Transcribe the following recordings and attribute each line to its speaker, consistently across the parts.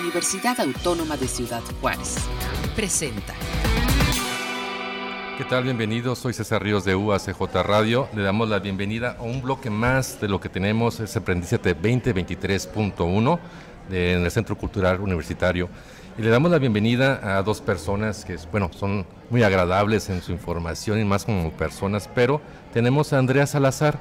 Speaker 1: Universidad Autónoma de Ciudad Juárez. Presenta.
Speaker 2: ¿Qué tal? Bienvenidos. Soy César Ríos de UACJ Radio. Le damos la bienvenida a un bloque más de lo que tenemos, es Aprendizate 2023.1 en el Centro Cultural Universitario. Y le damos la bienvenida a dos personas que, bueno, son muy agradables en su información y más como personas, pero tenemos a Andrea Salazar.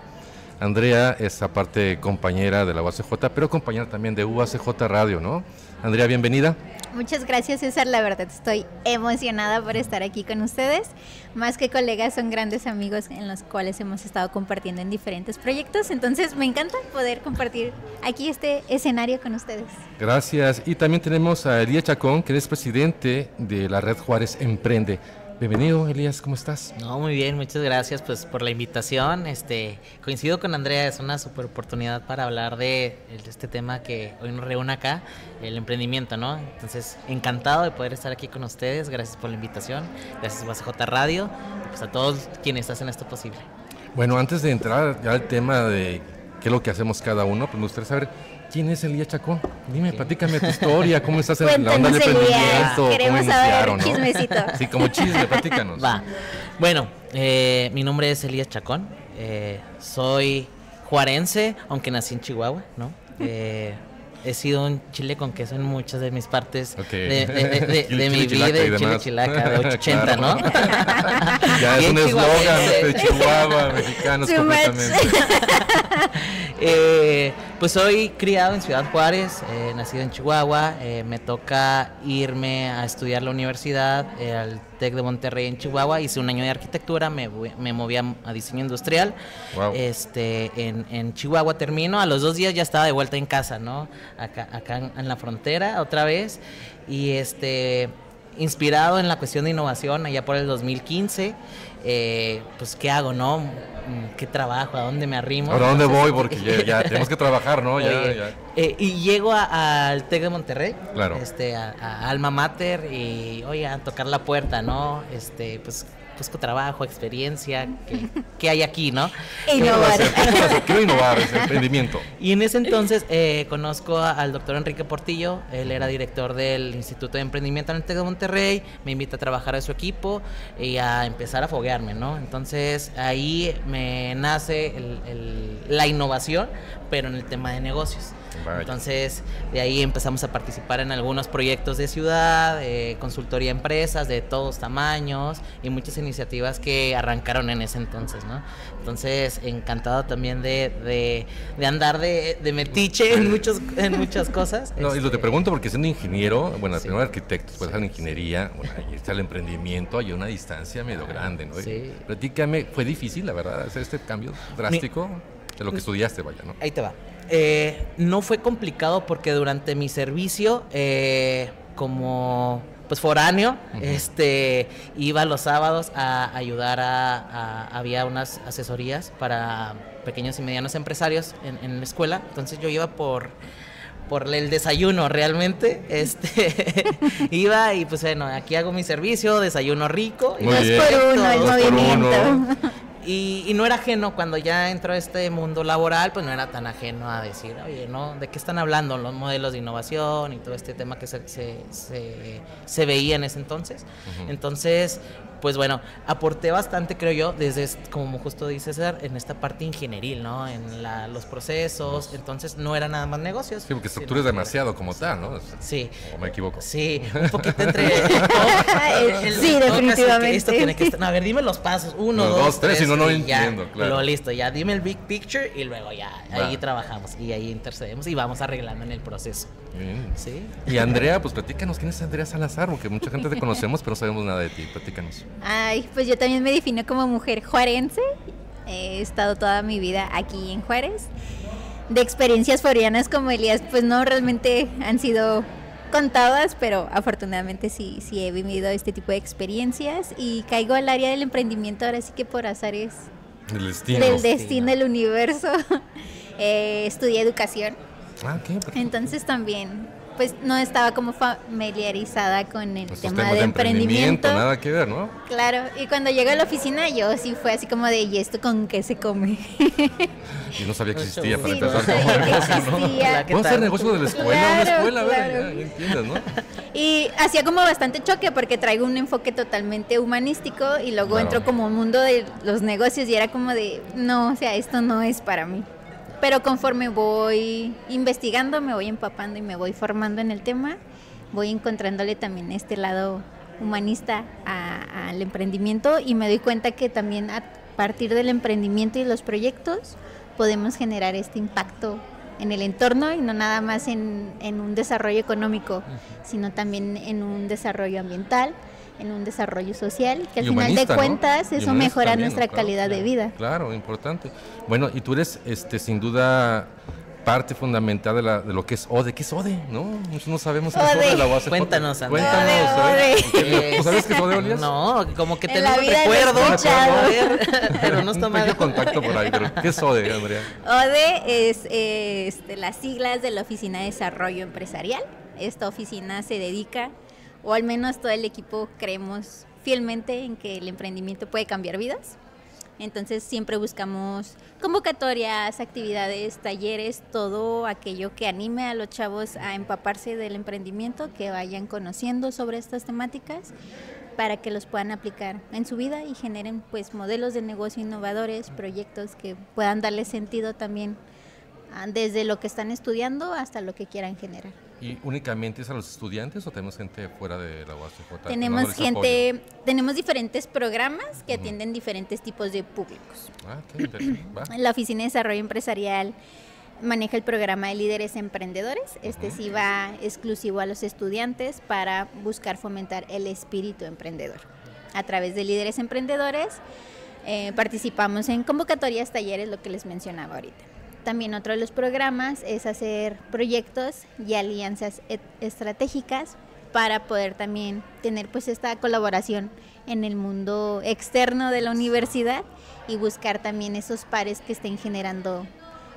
Speaker 2: Andrea es aparte compañera de la UACJ, pero compañera también de UACJ Radio, ¿no? Andrea, bienvenida.
Speaker 3: Muchas gracias César, la verdad estoy emocionada por estar aquí con ustedes. Más que colegas, son grandes amigos en los cuales hemos estado compartiendo en diferentes proyectos, entonces me encanta poder compartir aquí este escenario con ustedes.
Speaker 2: Gracias. Y también tenemos a Elías Chacón, que es presidente de la Red Juárez Emprende. Bienvenido, Elías, ¿cómo estás?
Speaker 4: No, muy bien, muchas gracias pues por la invitación. Este, coincido con Andrea, es una super oportunidad para hablar de este tema que hoy nos reúne acá, el emprendimiento, ¿no? Entonces, encantado de poder estar aquí con ustedes. Gracias por la invitación. Gracias a J Radio, pues a todos quienes hacen esto posible.
Speaker 2: Bueno, antes de entrar ya al tema de qué es lo que hacemos cada uno, pues me gustaría saber ¿Quién es Elías Chacón? Dime, platícame tu historia, ¿cómo estás en la onda del emprendimiento?
Speaker 3: Queremos saber chismecito.
Speaker 2: Sí, como chisme, platícanos.
Speaker 4: Va. Bueno, eh, mi nombre es Elías Chacón. Eh, soy juarense, aunque nací en Chihuahua, ¿no? Eh, he sido un chile con queso en muchas de mis partes de, mi vida, de chile chilaca, de 880, ¿no?
Speaker 2: ya es un eslogan de Chihuahua, mexicanos completamente.
Speaker 4: eh, pues soy criado en Ciudad Juárez, eh, nacido en Chihuahua. Eh, me toca irme a estudiar la universidad, eh, al TEC de Monterrey en Chihuahua. Hice un año de arquitectura, me, me moví a, diseño industrial. Este, en, en, Chihuahua termino. A los dos días ya estaba de vuelta en casa, ¿no? Acá, acá en, en la frontera otra vez. Y este, inspirado en la cuestión de innovación allá por el 2015. Eh, pues qué hago, ¿no? ¿Qué trabajo? ¿A dónde me arrimo?
Speaker 2: ¿A dónde voy? Porque ya, tenemos que trabajar, ¿no?
Speaker 4: Eh, y llego al TEC de Monterrey, claro. este, a, a, Alma Mater y, oye, a tocar la puerta, ¿no? Este, pues busco trabajo, experiencia, ¿qué, hay aquí, no?
Speaker 3: Innovar.
Speaker 2: Quiero innovar, ese emprendimiento.
Speaker 4: Y en ese entonces eh, conozco al doctor Enrique Portillo, él era director del Instituto de Emprendimiento en el TEC de Monterrey, me invita a trabajar a su equipo y a empezar a foguearme, ¿no? Entonces ahí me nace la innovación, pero en el tema de negocios. Entonces, de ahí empezamos a participar en algunos proyectos de ciudad, de consultoría a empresas de todos tamaños y muchas iniciativas que arrancaron en ese entonces, ¿no? Entonces, encantado también de, de, andar de, de, metiche en, muchos, en muchas cosas.
Speaker 2: No, y lo te este, pregunto porque siendo ingeniero, bueno, primero arquitecto, después hacer ingeniería, bueno, ahí está el emprendimiento, hay una distancia medio grande, ¿no? Sí. Platícame, ¿fue difícil, la verdad, hacer este cambio drástico de lo que estudiaste, vaya, ¿no?
Speaker 4: Ahí te va. Eh, no fue complicado porque durante mi servicio, eh, como pues foráneo, este, iba los sábados a ayudar a, había unas asesorías para pequeños y medianos empresarios en, la escuela, entonces yo iba por por el desayuno realmente, este, iba y pues bueno, aquí hago mi servicio, desayuno rico.
Speaker 3: y por uno el movimiento.
Speaker 4: Y, no era ajeno cuando ya entró a este mundo laboral, pues no era tan ajeno a decir, oye, ¿no? ¿De qué están hablando los modelos de innovación y todo este tema que se, se, se, veía en ese entonces? Entonces, pues bueno, aporté bastante, creo yo, desde, como justo dice César, en esta parte ingenieril, ¿no? En la, los procesos, entonces no era nada más negocios.
Speaker 2: Sí, porque estructura es demasiado como tal, ¿no?
Speaker 4: Sí.
Speaker 2: ¿O me equivoco?
Speaker 4: Sí, un poquito entre...
Speaker 3: sí, definitivamente.
Speaker 4: Esto tiene que estar... a ver, dime los pasos. Uno, dos, tres,
Speaker 2: y no, no entiendo, claro.
Speaker 4: Luego listo, ya dime el big picture y luego ya, ahí trabajamos y ahí intercedemos y vamos arreglando en el proceso.
Speaker 2: Sí. Y Andrea, pues platícanos, ¿quién es Andrea Salazar? Porque mucha gente te conocemos, pero no sabemos nada de ti. Platícanos.
Speaker 3: Ay, pues yo también me defino como mujer juarense. He estado toda mi vida aquí en Juárez. De experiencias forianas como Elías, pues no realmente han sido contadas, pero afortunadamente sí, sí he vivido este tipo de experiencias y caigo al área del emprendimiento ahora sí que por azares
Speaker 2: el destino.
Speaker 3: del destino del universo. eh, estudié educación.
Speaker 2: Ah, ¿qué?
Speaker 3: Entonces también pues no estaba como familiarizada con el
Speaker 2: Estos
Speaker 3: tema
Speaker 2: temas
Speaker 3: de, emprendimiento.
Speaker 2: nada que ver, ¿no?
Speaker 3: Claro, y cuando llegué a la oficina yo sí fue así como de, ¿y esto con qué se come?
Speaker 2: Y no sabía que existía para
Speaker 3: Sí, no
Speaker 2: empezar.
Speaker 3: sabía que
Speaker 2: ¿no?
Speaker 3: existía.
Speaker 4: ¿Qué
Speaker 2: Vamos a hacer negocio de la escuela, una
Speaker 3: Claro,
Speaker 2: escuela, a ver,
Speaker 3: claro.
Speaker 2: ya, ya entiendes, ¿no?
Speaker 3: Y hacía como bastante choque porque traigo un enfoque totalmente humanístico y luego
Speaker 2: Claro.
Speaker 3: entro como un mundo de los negocios y era como de, no, o sea, esto no es para mí. Pero conforme voy investigando, me voy empapando y me voy formando en el tema, voy encontrándole también este lado humanista al emprendimiento y me doy cuenta que también a partir del emprendimiento y los proyectos podemos generar este impacto en el entorno y no nada más en, en un desarrollo económico, sino también en un desarrollo ambiental, en un desarrollo social, que al final de
Speaker 2: ¿no?
Speaker 3: cuentas eso mejora
Speaker 2: también,
Speaker 3: nuestra
Speaker 2: ¿no? Claro,
Speaker 3: calidad de vida.
Speaker 2: Claro, importante. Bueno, y tú eres este sin duda parte fundamental de, la, de lo que es ODE. ¿Qué es ODE? No, Nosotros no sabemos qué es
Speaker 3: ODE.
Speaker 2: ODE. La UACJ.
Speaker 4: Cuéntanos, Andrea.
Speaker 2: Cuéntanos.
Speaker 3: ODE,
Speaker 2: ¿eh?
Speaker 3: ODE.
Speaker 2: ¿Tú sabes qué es ODE, Olias?
Speaker 4: No, como que
Speaker 3: En
Speaker 4: tenemos
Speaker 3: la
Speaker 4: un
Speaker 3: vida lo he
Speaker 4: recuerdo,
Speaker 3: escuchado.
Speaker 4: a ver, pero no está
Speaker 2: contacto por ahí, pero ¿qué es ODE, Andrea?
Speaker 3: ODE es eh, este, las siglas de la Oficina de Desarrollo Empresarial. Esta oficina se dedica, o al menos todo el equipo creemos fielmente en que el emprendimiento puede cambiar vidas. Entonces siempre buscamos convocatorias, actividades, talleres, todo aquello que anime a los chavos a empaparse del emprendimiento, que vayan conociendo sobre estas temáticas para que los puedan aplicar en su vida y generen pues modelos de negocio innovadores, proyectos que puedan darle sentido también ah, desde lo que están estudiando hasta lo que quieran generar.
Speaker 2: ¿Y únicamente es a los estudiantes o tenemos gente fuera de la UACJ?
Speaker 3: Tenemos gente, tenemos diferentes programas que atienden diferentes tipos de públicos.
Speaker 2: Ah, qué interesante. Va.
Speaker 3: La Oficina de Desarrollo Empresarial maneja el programa de líderes emprendedores. Este sí va exclusivo a los estudiantes para buscar fomentar el espíritu emprendedor. A través de líderes emprendedores eh, participamos en convocatorias, talleres, lo que les mencionaba ahorita. También otro de los programas es hacer proyectos y alianzas estratégicas para poder también tener pues esta colaboración en el mundo externo de la universidad y buscar también esos pares que estén generando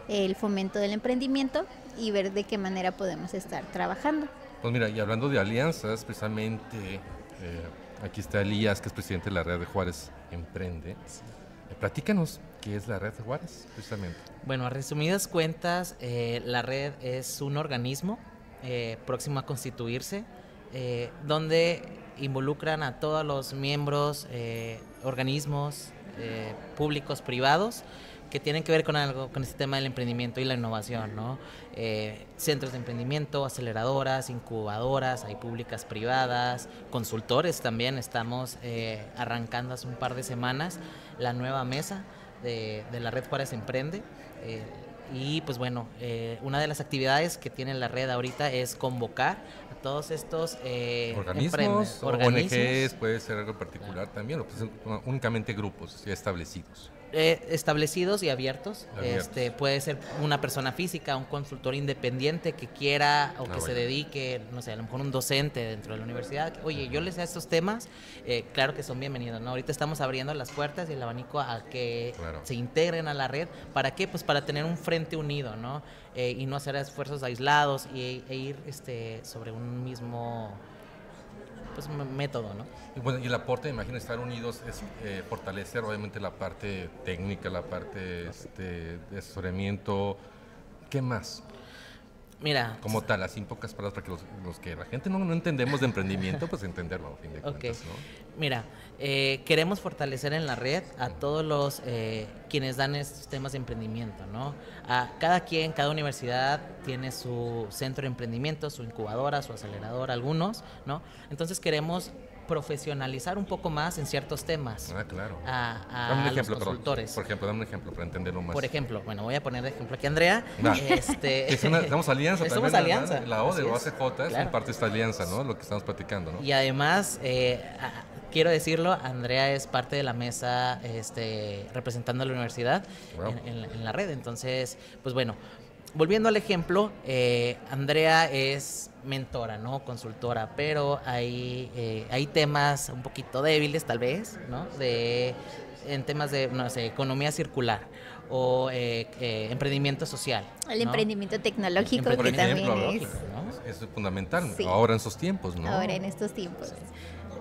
Speaker 3: el fomento del emprendimiento y ver de qué manera podemos estar trabajando.
Speaker 2: Pues mira, y hablando de alianzas, precisamente eh, aquí está Elías, que es presidente de la red de Juárez Emprende. Platícanos, ¿qué es la red Juárez, precisamente?
Speaker 4: Bueno, a resumidas cuentas, eh, la red es un organismo eh, próximo a constituirse, eh, donde involucran a todos los miembros, eh, organismos eh, públicos, privados, que tienen que ver con algo, con este tema del emprendimiento y la innovación, ¿no? Eh, centros de emprendimiento, aceleradoras, incubadoras, hay públicas privadas, consultores también, estamos eh, arrancando hace un par de semanas la nueva mesa de, de la red Juárez Emprende. eh, y pues bueno, eh, una de las actividades que tiene la red ahorita es convocar a todos estos eh,
Speaker 2: organismos,
Speaker 4: emprende-
Speaker 2: o ONGs, puede ser algo particular también, o pues únicamente grupos ya establecidos.
Speaker 4: Eh, establecidos y abiertos.
Speaker 2: Abiertos.
Speaker 4: Este puede ser una persona física, un consultor independiente que quiera o
Speaker 2: Ah,
Speaker 4: que se dedique, no sé, a lo mejor un docente dentro de la universidad. Oye, yo les sé estos temas, eh, claro que son bienvenidos, ¿no? Ahorita estamos abriendo las puertas y el abanico a que
Speaker 2: Claro.
Speaker 4: se integren a la red. ¿Para qué? Pues para tener un frente unido, ¿no? Eh, y no hacer esfuerzos aislados y, e ir este, sobre un mismo pues, método, ¿no?
Speaker 2: Y bueno, y el aporte, me imagino, estar unidos es eh, fortalecer obviamente la parte técnica, la parte este, de asesoramiento. ¿Qué más?
Speaker 4: Mira,
Speaker 2: Como tal, así en pocas palabras, para que los, los que la gente no, no entendemos de emprendimiento, pues entenderlo, a fin de cuentas, ¿no?
Speaker 4: Mira, eh, queremos fortalecer en la red a todos los eh, quienes dan estos temas de emprendimiento, ¿no? A cada quien, cada universidad tiene su centro de emprendimiento, su incubadora, su aceleradora, algunos, ¿no? Entonces queremos profesionalizar un poco más en ciertos temas
Speaker 2: Ah, claro.
Speaker 4: a, a
Speaker 2: dame un
Speaker 4: los
Speaker 2: ejemplo, perdón.
Speaker 4: consultores.
Speaker 2: Por ejemplo, dame un ejemplo para entenderlo más.
Speaker 4: Por ejemplo, bueno, voy a poner de ejemplo aquí a Andrea. Este,
Speaker 2: Es una- estamos alianza
Speaker 4: Somos alianza,
Speaker 2: La O de
Speaker 4: es,
Speaker 2: OACJ es
Speaker 4: claro.
Speaker 2: parte de esta alianza, ¿no? Lo que estamos platicando, ¿no?
Speaker 4: Y además, eh, quiero decirlo, Andrea es parte de la mesa este, representando a la universidad
Speaker 2: Wow.
Speaker 4: en, en la- en la red. Entonces, pues bueno, volviendo al ejemplo, eh, Andrea es mentora, ¿no? Consultora, pero hay, eh, hay temas un poquito débiles, tal vez, ¿no? De, en temas de, no sé, economía circular o eh, eh, emprendimiento social.
Speaker 3: El
Speaker 4: ¿no?
Speaker 3: emprendimiento tecnológico
Speaker 2: Por
Speaker 3: que
Speaker 2: ejemplo,
Speaker 3: también es
Speaker 4: ¿no?
Speaker 2: eso es fundamental,
Speaker 3: Sí.
Speaker 2: ahora en esos tiempos, ¿no?
Speaker 3: ahora en estos tiempos.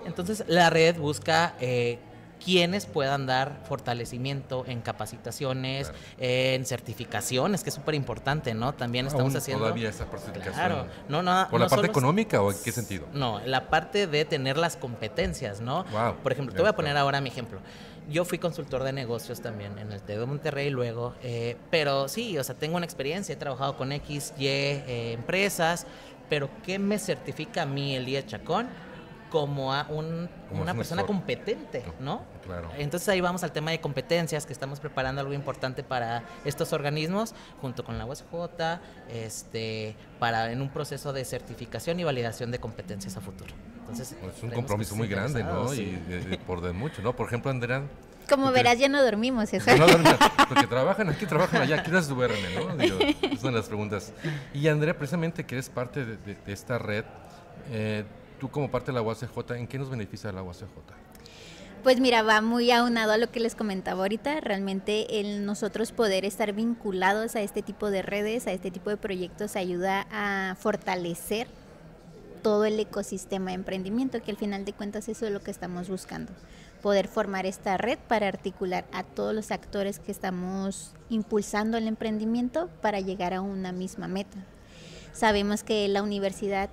Speaker 4: Entonces la red busca eh, quienes puedan dar fortalecimiento en capacitaciones,
Speaker 2: Claro.
Speaker 4: en certificaciones, que es súper importante, ¿no? También estamos
Speaker 2: Aún
Speaker 4: haciendo...
Speaker 2: todavía esa certificación.
Speaker 4: Claro, no, no,
Speaker 2: ¿Por la parte
Speaker 4: solo-
Speaker 2: económica o en qué sentido?
Speaker 4: No, la parte de tener las competencias, ¿no?
Speaker 2: Wow,
Speaker 4: Por ejemplo, te voy a poner ahora mi ejemplo. Yo fui consultor de negocios también en el TED de Monterrey luego, eh, pero sí, o sea, tengo una experiencia, he trabajado con X, Y eh, empresas, pero ¿qué me certifica a mí Elías Chacón como a un-
Speaker 2: Como
Speaker 4: una
Speaker 2: un
Speaker 4: persona competente, ¿no?
Speaker 2: Claro.
Speaker 4: Entonces ahí vamos al tema de competencias, que estamos preparando algo importante para estos organismos, junto con la USJ, este, para en un proceso de certificación y validación de competencias a futuro. Entonces,
Speaker 2: Es un compromiso muy grande, ¿no? Y de- de- por de mucho, ¿no? Por ejemplo, Andrea,
Speaker 3: Como
Speaker 2: ¿Tú
Speaker 3: verás, ya no dormimos eso.
Speaker 2: no duermen, porque trabajan aquí, trabajan allá, ¿qué les duermen, no? Digo, es una de las preguntas. Y Andrea, precisamente que eres parte de, de- de esta red, eh, tú como parte de la UACJ, ¿en qué nos beneficia la UACJ?
Speaker 3: Pues mira, va muy aunado a lo que les comentaba ahorita. Realmente nosotros poder estar vinculados a este tipo de redes, a este tipo de proyectos, ayuda a fortalecer todo el ecosistema de emprendimiento, que al final de cuentas eso es lo que estamos buscando. Poder formar esta red para articular a todos los actores que estamos impulsando el emprendimiento para llegar a una misma meta. Sabemos que la universidad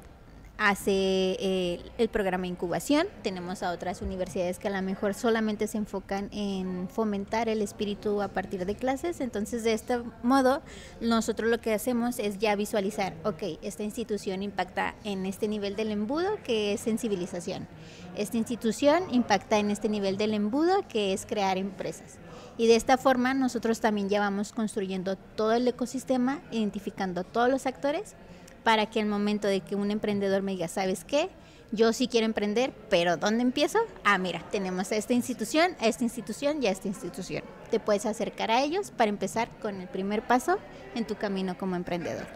Speaker 3: hace eh, el programa de incubación, tenemos a otras universidades que a lo mejor solamente se enfocan en fomentar el espíritu a partir de clases, entonces de este modo nosotros lo que hacemos es ya visualizar, ok, esta institución impacta en este nivel del embudo que es sensibilización, esta institución impacta en este nivel del embudo que es crear empresas. Y de esta forma nosotros también ya vamos construyendo todo el ecosistema, identificando todos los actores para que el momento de que un emprendedor me diga, ¿sabes qué? Yo sí quiero emprender, pero ¿dónde empiezo? Ah, mira, tenemos a esta institución, a esta institución y a esta institución. Te puedes acercar a ellos para empezar con el primer paso en tu camino como emprendedor.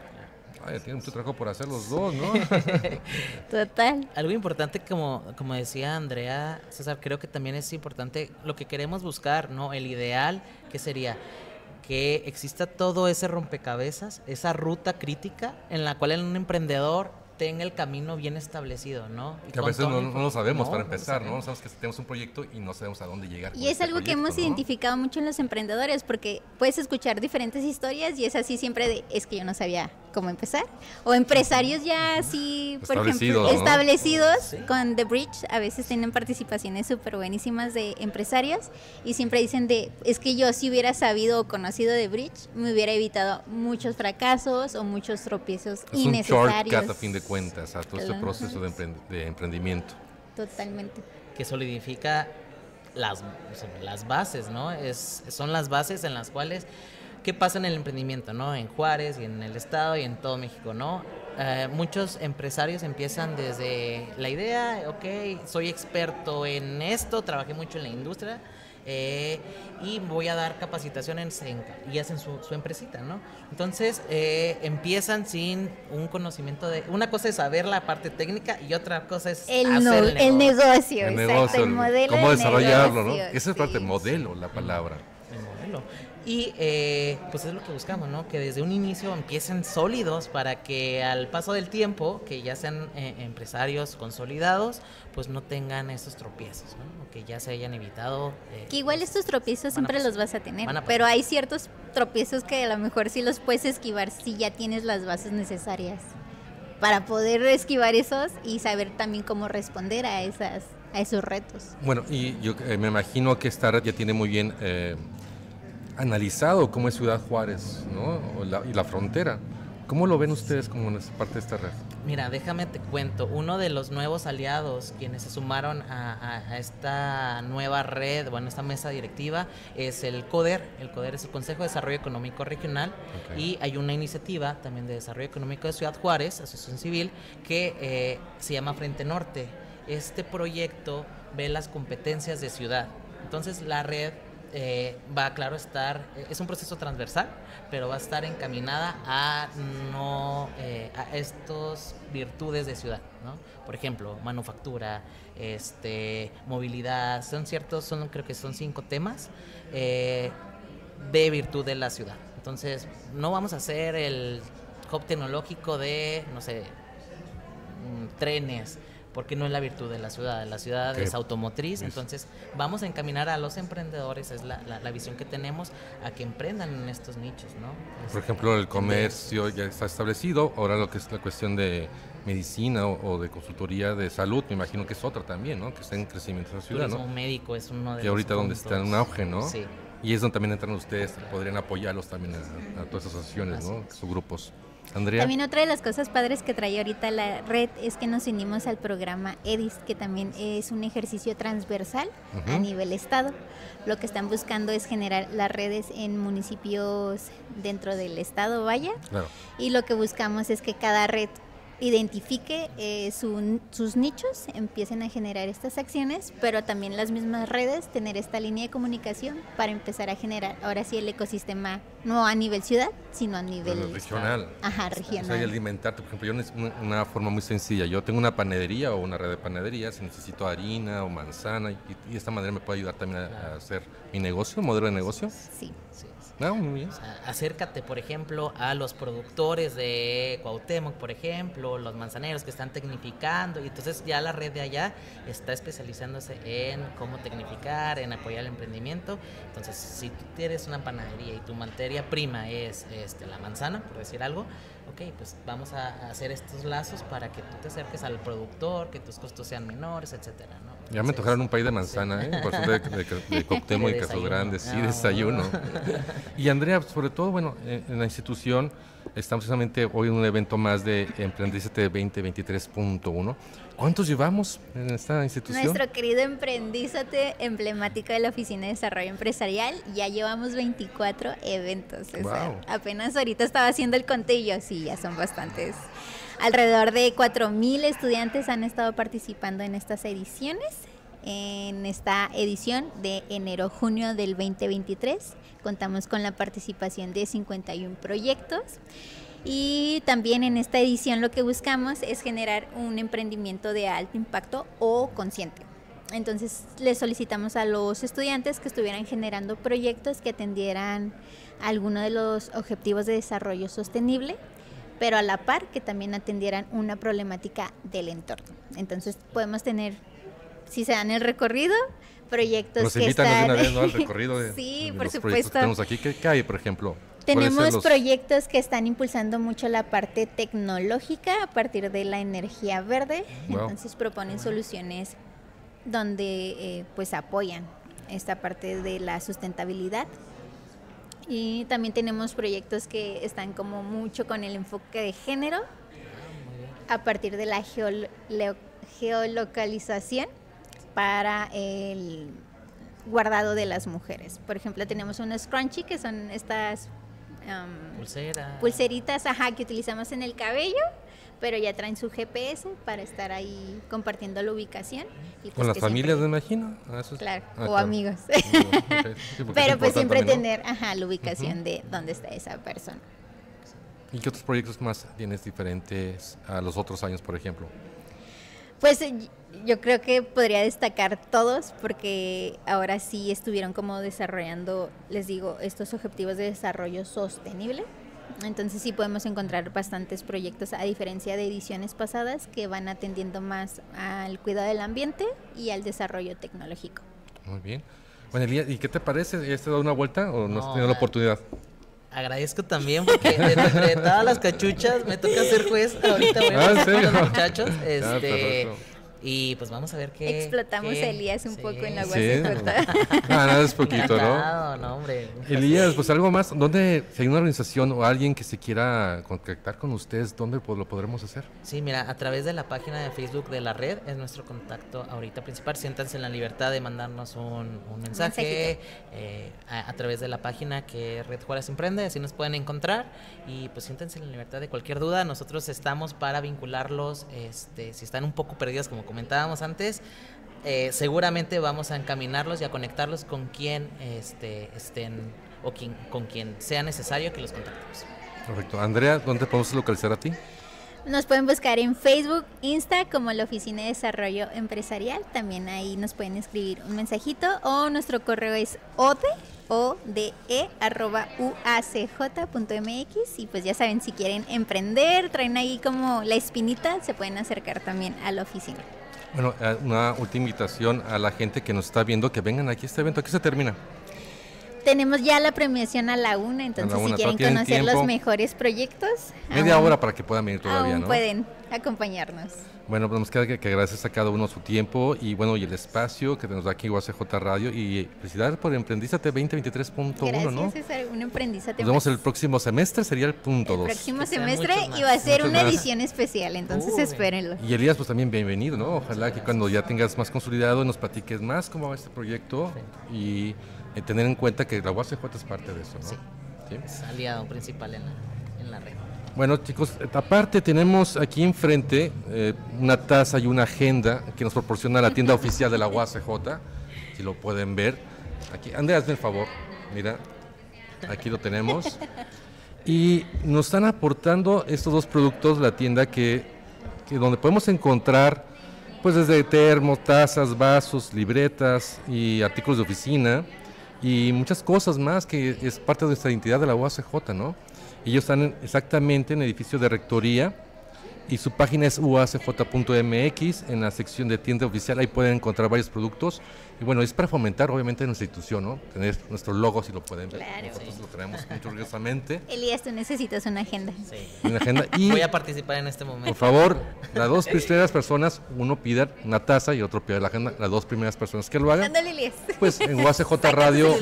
Speaker 2: Ay, tienen mucho trabajo por hacer los dos, ¿no?
Speaker 3: Total.
Speaker 4: Algo importante, como, como decía Andrea, César, creo que también es importante lo que queremos buscar, ¿no? El ideal, que sería que exista todo ese rompecabezas, esa ruta crítica en la cual un emprendedor tenga el camino bien establecido, ¿no? Y
Speaker 2: Que a veces no, no lo sabemos
Speaker 4: no,
Speaker 2: para
Speaker 4: no
Speaker 2: empezar, ¿no?
Speaker 4: sabemos.
Speaker 2: Sabemos que tenemos un proyecto y no sabemos a dónde llegar.
Speaker 3: Y es
Speaker 2: este
Speaker 3: algo que hemos
Speaker 2: ¿no?
Speaker 3: identificado mucho en los emprendedores, porque puedes escuchar diferentes historias y es así siempre de, es que yo no sabía cómo empezar. O empresarios ya así, por ejemplo,
Speaker 2: Establecidos, ¿no?
Speaker 3: establecidos
Speaker 4: Sí.
Speaker 3: con The Bridge, a veces tienen participaciones súper buenísimas de empresarios y siempre dicen de, es que yo si hubiera sabido o conocido The Bridge, me hubiera evitado muchos fracasos o muchos tropiezos
Speaker 2: Es un
Speaker 3: innecesarios.
Speaker 2: shortcut a fin de cuentas a todo este proceso de, emprend- de emprendimiento.
Speaker 3: Totalmente.
Speaker 4: que solidifica las, las bases, ¿no? Es, son las bases en las cuales, ¿qué pasa en el emprendimiento, ¿no? En Juárez y en el Estado y en todo México, ¿no? Eh, muchos empresarios empiezan desde la idea, ok, soy experto en esto, trabajé mucho en la industria eh, y voy a dar capacitaciones en- y hacen su, su empresita, ¿no? Entonces eh, empiezan sin un conocimiento de... Una cosa es saber la parte técnica y otra cosa es
Speaker 3: El,
Speaker 4: hacer
Speaker 3: no-
Speaker 4: el
Speaker 3: el
Speaker 4: negocio.
Speaker 3: negocio,
Speaker 2: El
Speaker 3: exacto,
Speaker 2: negocio,
Speaker 3: el modelo
Speaker 2: cómo
Speaker 3: de
Speaker 2: desarrollarlo, ¿no? Esa es parte
Speaker 3: sí.
Speaker 2: modelo, la palabra.
Speaker 4: el modelo. Y eh, pues es lo que buscamos, ¿no? Que desde un inicio empiecen sólidos para que al paso del tiempo, que ya sean eh, empresarios consolidados, pues no tengan esos tropiezos, ¿no? O que ya se hayan evitado. eh,
Speaker 3: Que igual estos tropiezos siempre
Speaker 4: pasar.
Speaker 3: los vas a tener,
Speaker 4: a
Speaker 3: pero hay ciertos tropiezos que a lo mejor sí los puedes esquivar si ya tienes las bases necesarias para poder esquivar esos y saber también cómo responder a esas a esos retos.
Speaker 2: Bueno, y yo eh, me imagino que red ya tiene muy bien eh, analizado cómo es Ciudad Juárez, ¿no? La- y la frontera. ¿Cómo lo ven ustedes como parte de esta red?
Speaker 4: Mira, déjame te cuento, uno de los nuevos aliados quienes se sumaron a, a- a esta nueva red, bueno, esta mesa directiva, es el CODER. El CODER es el Consejo de Desarrollo Económico Regional
Speaker 2: Ok.
Speaker 4: y hay una iniciativa también de desarrollo económico de Ciudad Juárez, Asociación Civil, que eh, se llama Frente Norte. Este proyecto ve las competencias de ciudad. Entonces la red eh, va, claro, estar, eh, es un proceso transversal, pero va a estar encaminada a no eh, a estos virtudes de ciudad, ¿no? Por ejemplo, manufactura, este, movilidad, son ciertos, son creo que son cinco temas eh, de virtud de la ciudad. Entonces, no vamos a hacer el hub tecnológico de, no sé, mm, trenes, porque no es la virtud de la ciudad. La ciudad es automotriz,
Speaker 2: es-
Speaker 4: entonces vamos a encaminar a los emprendedores, es la, la- la visión que tenemos, a que emprendan en estos nichos, ¿no?
Speaker 2: Por
Speaker 4: Este,
Speaker 2: ejemplo, el comercio ya está establecido, ahora lo que es la cuestión de medicina o, o de consultoría de salud, me imagino que es otra también, ¿no? Que está en crecimiento en la ciudad,
Speaker 4: turismo
Speaker 2: ¿no?
Speaker 4: médico es uno de
Speaker 2: Que
Speaker 4: los
Speaker 2: ahorita donde está en un
Speaker 4: puntos.
Speaker 2: auge, ¿no?
Speaker 4: Sí.
Speaker 2: Y es donde también entran ustedes, podrían apoyarlos también a, a todas esas asociaciones, ¿no? Sus grupos. Andrea.
Speaker 3: También otra de las cosas padres que trae ahorita la red es que nos unimos al programa EDIS, que también es un ejercicio transversal a nivel estado. Lo que están buscando es generar las redes en municipios dentro del estado, vaya,
Speaker 2: Claro.
Speaker 3: y lo que buscamos es que cada red identifique eh, su- sus nichos, empiecen a generar estas acciones, pero también las mismas redes tener esta línea de comunicación para empezar a generar ahora sí el ecosistema no a nivel ciudad, sino a nivel
Speaker 2: Pero regional.
Speaker 3: Ajá,
Speaker 2: O sea, y
Speaker 3: regional.
Speaker 2: alimentarte, por ejemplo, yo una, una forma muy sencilla. Yo tengo una panadería o una red de panaderías, si necesito harina o manzana, y, y de esta manera me puede ayudar también a, a hacer mi negocio, modelo de negocio.
Speaker 3: Sí.
Speaker 4: Sí.
Speaker 2: Ah, muy bien.
Speaker 4: Acércate, por ejemplo, a los productores de Cuauhtémoc, por ejemplo, los manzaneros que están tecnificando, y entonces ya la red de allá está especializándose en cómo tecnificar, en apoyar el emprendimiento. Entonces, si tú tienes una panadería y tu materia prima es este, la manzana, por decir algo, ok, pues vamos a hacer estos lazos para que tú te acerques al productor, que tus costos sean menores, etcétera, ¿no?
Speaker 2: Ya me tocaron un país de manzana, ¿eh? Por suerte de, de, de Cuauhtémoc y Caso. Grande, sí,
Speaker 4: Ah,
Speaker 2: desayuno. Y Andrea, sobre todo, bueno, en, en la institución estamos precisamente hoy en un evento más de Emprendicete 2023.1. ¿Cuántos llevamos en esta institución?
Speaker 3: Nuestro querido emprendízate emblemático de la Oficina de Desarrollo Empresarial, ya llevamos 24 eventos. o sea,
Speaker 2: Guau.
Speaker 3: apenas ahorita estaba haciendo el contillo, sí, ya son bastantes. Alrededor de 4.000 estudiantes han estado participando en estas ediciones. En esta edición de enero-junio del 2023 contamos con la participación de 51 proyectos. Y también en esta edición lo que buscamos es generar un emprendimiento de alto impacto o consciente. Entonces les solicitamos a los estudiantes que estuvieran generando proyectos que atendieran alguno de los objetivos de desarrollo sostenible, pero a la par que también atendieran una problemática del entorno. Entonces podemos tener, si se dan el recorrido, proyectos
Speaker 2: Nos
Speaker 3: que
Speaker 2: invitan de
Speaker 3: están...
Speaker 2: una vez ¿no? al recorrido de,
Speaker 3: sí,
Speaker 2: de
Speaker 3: por
Speaker 2: los proyectos que
Speaker 3: supuesto.
Speaker 2: tenemos aquí. ¿Qué, qué hay, por ejemplo? ¿Cuáles son
Speaker 3: Tenemos
Speaker 2: los-
Speaker 3: proyectos que están impulsando mucho la parte tecnológica a partir de la energía verde.
Speaker 2: Wow.
Speaker 3: Entonces proponen soluciones donde eh, pues apoyan esta parte de la sustentabilidad. Y también tenemos proyectos que están como mucho con el enfoque de género a partir de la geol- geolocalización para el guardado de las mujeres. Por ejemplo, tenemos unos scrunchie que son estas am,
Speaker 4: Pulsera.
Speaker 3: pulseritas ajá, que utilizamos en el cabello, pero ya traen su GPS para estar ahí compartiendo la ubicación. y pues
Speaker 2: Con las familias, me imagino. Ah, eso es-
Speaker 3: Claro,
Speaker 2: ah,
Speaker 3: o
Speaker 2: claro.
Speaker 3: amigos.
Speaker 2: Sí,
Speaker 3: pero pues siempre
Speaker 2: también, ¿no?
Speaker 3: tener ajá, la ubicación de dónde está esa persona.
Speaker 2: ¿Y qué otros proyectos más tienes diferentes a los otros años, por ejemplo?
Speaker 3: Pues yo creo que podría destacar todos porque ahora sí estuvieron como desarrollando, les digo, estos objetivos de desarrollo sostenible. Entonces sí podemos encontrar bastantes proyectos a diferencia de ediciones pasadas que van atendiendo más al cuidado del ambiente y al desarrollo tecnológico.
Speaker 2: Muy bien. Bueno, Elías, ¿y qué te parece? ¿Ya te dado una vuelta o no, has
Speaker 4: No,
Speaker 2: tenido la oportunidad?
Speaker 4: Agradezco también porque de, de todas las cachuchas me toca ser juez. Ahorita voy a
Speaker 2: Ah,
Speaker 4: los muchachos.
Speaker 2: Ah,
Speaker 4: Este. Y pues vamos a ver qué.
Speaker 3: Explotamos
Speaker 4: qué-
Speaker 3: a Elías un poco en la
Speaker 2: Sí.
Speaker 3: guasipota.
Speaker 2: Ah, nada, es poquito, ¿no?
Speaker 4: No, hombre.
Speaker 2: Elías, pues algo más. ¿Dónde, si hay una organización o alguien que se quiera contactar con ustedes, dónde lo podremos hacer?
Speaker 4: Sí, mira, a través de la página de Facebook de la red es nuestro contacto ahorita principal. Siéntanse en la libertad de mandarnos un, un mensaje eh, a, a través de la página que Red Juárez Emprende, así nos pueden encontrar y pues siéntense en la libertad de cualquier duda. Nosotros estamos para vincularlos, este, si están un poco perdidos como comentábamos antes. eh, seguramente vamos a encaminarlos y a conectarlos con quien este, estén o quien, con quien sea necesario que los contactemos.
Speaker 2: Perfecto. Andrea, ¿dónde podemos localizar a ti?
Speaker 3: Nos pueden buscar en Facebook, Insta como la Oficina de Desarrollo Empresarial. También ahí nos pueden escribir un mensajito o nuestro correo es ode ode arroba uacj.mx y pues ya saben si quieren emprender, traen ahí como la espinita, se pueden acercar también a la oficina.
Speaker 2: Bueno, eh, una última invitación a la gente que nos está viendo que vengan aquí a este evento. Aquí se termina.
Speaker 3: Tenemos ya la premiación a la una, entonces si quieren conocer los mejores proyectos.
Speaker 2: Media hora para que puedan venir todavía,
Speaker 3: aún Pueden acompañarnos.
Speaker 2: Bueno, pues nos queda que, que, gracias a cada uno su tiempo y bueno, y el espacio que nos da aquí UACJ Radio y felicidades por Emprendízate 2023.1, ¿no?
Speaker 3: César, un Emprendízate.
Speaker 2: Nos vemos el próximo semestre, sería el punto 2.
Speaker 3: El próximo semestre y va a ser una edición especial, entonces espérenlo.
Speaker 2: Y Elías, pues también bienvenido, ¿no? Ojalá que cuando ya tengas más consolidado nos platiques más cómo va este proyecto y eh, tener en cuenta que la UACJ es parte de eso, ¿no?
Speaker 4: Sí. ¿Sí? Es aliado principal en la, en la red.
Speaker 2: Bueno chicos, aparte tenemos aquí enfrente eh, una taza y una agenda que nos proporciona la tienda oficial de la UACJ, si lo pueden ver. Aquí, Andrea, hazme el favor, mira, aquí lo tenemos. Y nos están aportando estos dos productos la tienda que, que donde podemos encontrar pues desde termos, tazas, vasos, libretas y artículos de oficina y muchas cosas más que es parte de nuestra identidad de la UACJ, ¿no? Ellos están exactamente en el edificio de rectoría y su página es uacj.mx en la sección de tienda oficial. Ahí pueden encontrar varios productos. Y bueno, es para fomentar obviamente nuestra institución, ¿no? Tener nuestro logo si lo pueden ver.
Speaker 3: Claro.
Speaker 2: Nosotros sí. lo tenemos mucho orgullosamente.
Speaker 3: Elías, tú necesitas una agenda.
Speaker 4: Sí.
Speaker 2: Una agenda. Y,
Speaker 4: Voy a participar en este momento.
Speaker 2: por favor, las dos primeras personas, uno pida una taza y otro pida la agenda. Las dos primeras personas que lo hagan.
Speaker 3: Ándale, Elías.
Speaker 2: Pues en UACJ Radio,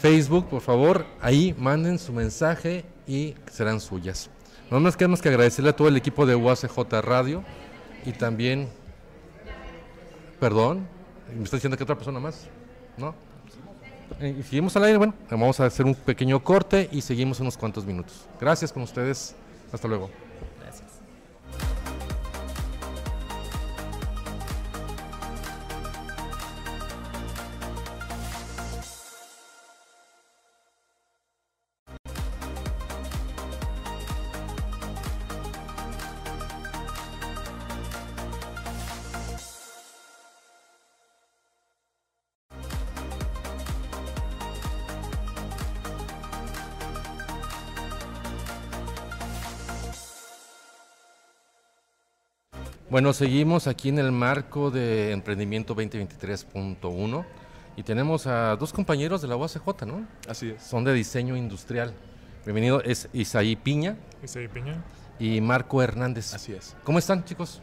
Speaker 2: Facebook, por favor, ahí manden su mensaje y serán suyas. No más queda más que agradecerle a todo el equipo de UACJ Radio y también, perdón, me está diciendo que otra persona más, ¿no? Eh, Y seguimos al aire, bueno, vamos a hacer un pequeño corte y seguimos unos cuantos minutos. Gracias con ustedes, hasta luego. Bueno, seguimos aquí en el marco de Emprendimiento 2023.1 y tenemos a dos compañeros de la UACJ, ¿no?
Speaker 5: Así es.
Speaker 2: Son de diseño industrial. Bienvenido, es Isaí Piña
Speaker 5: Isaí Piña.
Speaker 2: y Marco Hernández.
Speaker 5: Así es.
Speaker 2: ¿Cómo están, chicos?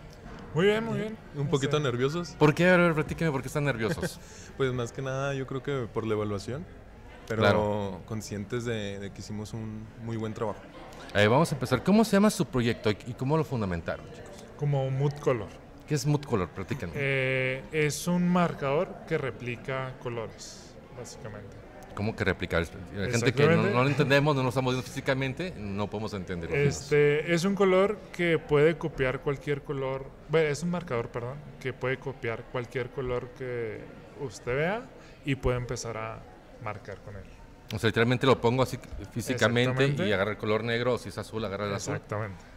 Speaker 5: Muy bien, muy bien. Un poquito
Speaker 6: Este,
Speaker 5: nerviosos.
Speaker 2: ¿Por qué? A ver, platíquenme por qué están nerviosos.
Speaker 5: Pues más que nada yo creo que por la evaluación. Pero
Speaker 2: Claro.
Speaker 5: conscientes de, de que hicimos un muy buen trabajo.
Speaker 2: Eh, vamos a empezar. ¿Cómo se llama su proyecto y cómo lo fundamentaron, chicos?
Speaker 6: Como Mood Color.
Speaker 2: ¿Qué es Mood Color? Platíquenme.
Speaker 6: Eh, es un marcador que replica colores, básicamente.
Speaker 2: ¿Cómo que replicar? La gente que no, lo entendemos, no lo estamos viendo físicamente, no podemos entender.
Speaker 6: Este es un color que puede copiar cualquier color. Bueno, es un marcador, perdón, que puede copiar cualquier color que usted vea y puede empezar a marcar con él.
Speaker 2: O sea, literalmente lo pongo así físicamente y agarra el color negro, o si es azul, agarra el azul.
Speaker 6: Exactamente.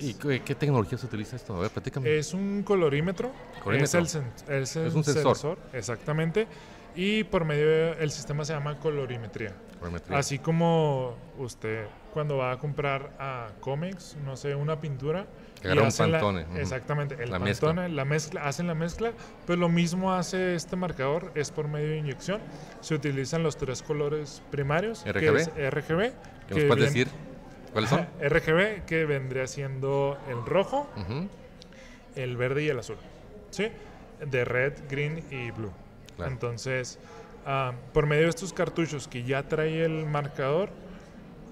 Speaker 2: ¿Y qué, qué tecnología se utiliza esto? A ver, platícame.
Speaker 6: Es un colorímetro.
Speaker 2: Colorímetro.
Speaker 6: Es, el es el
Speaker 2: Es un sensor.
Speaker 6: Exactamente. Y por medio de- el sistema se llama colorimetría.
Speaker 2: Colorimetría.
Speaker 6: Así como usted cuando va a comprar a cómics, no sé, una pintura.
Speaker 2: Que agarra un
Speaker 6: la-
Speaker 2: Pantone.
Speaker 6: Exactamente, el
Speaker 2: La mezcla.
Speaker 6: Pantone, la mezcla, hacen la mezcla, pues lo mismo hace este marcador, es por medio de inyección. Se utilizan los tres colores primarios,
Speaker 2: RGB.
Speaker 6: que es RGB.
Speaker 2: ¿Qué nos puedes decir? ¿Cuáles son?
Speaker 6: RGB, que vendría siendo el rojo,
Speaker 2: Ujú,
Speaker 6: el verde y el azul. ¿Sí? De red, green y blue.
Speaker 2: Claro.
Speaker 6: Entonces, ah, por medio de estos cartuchos que ya trae el marcador,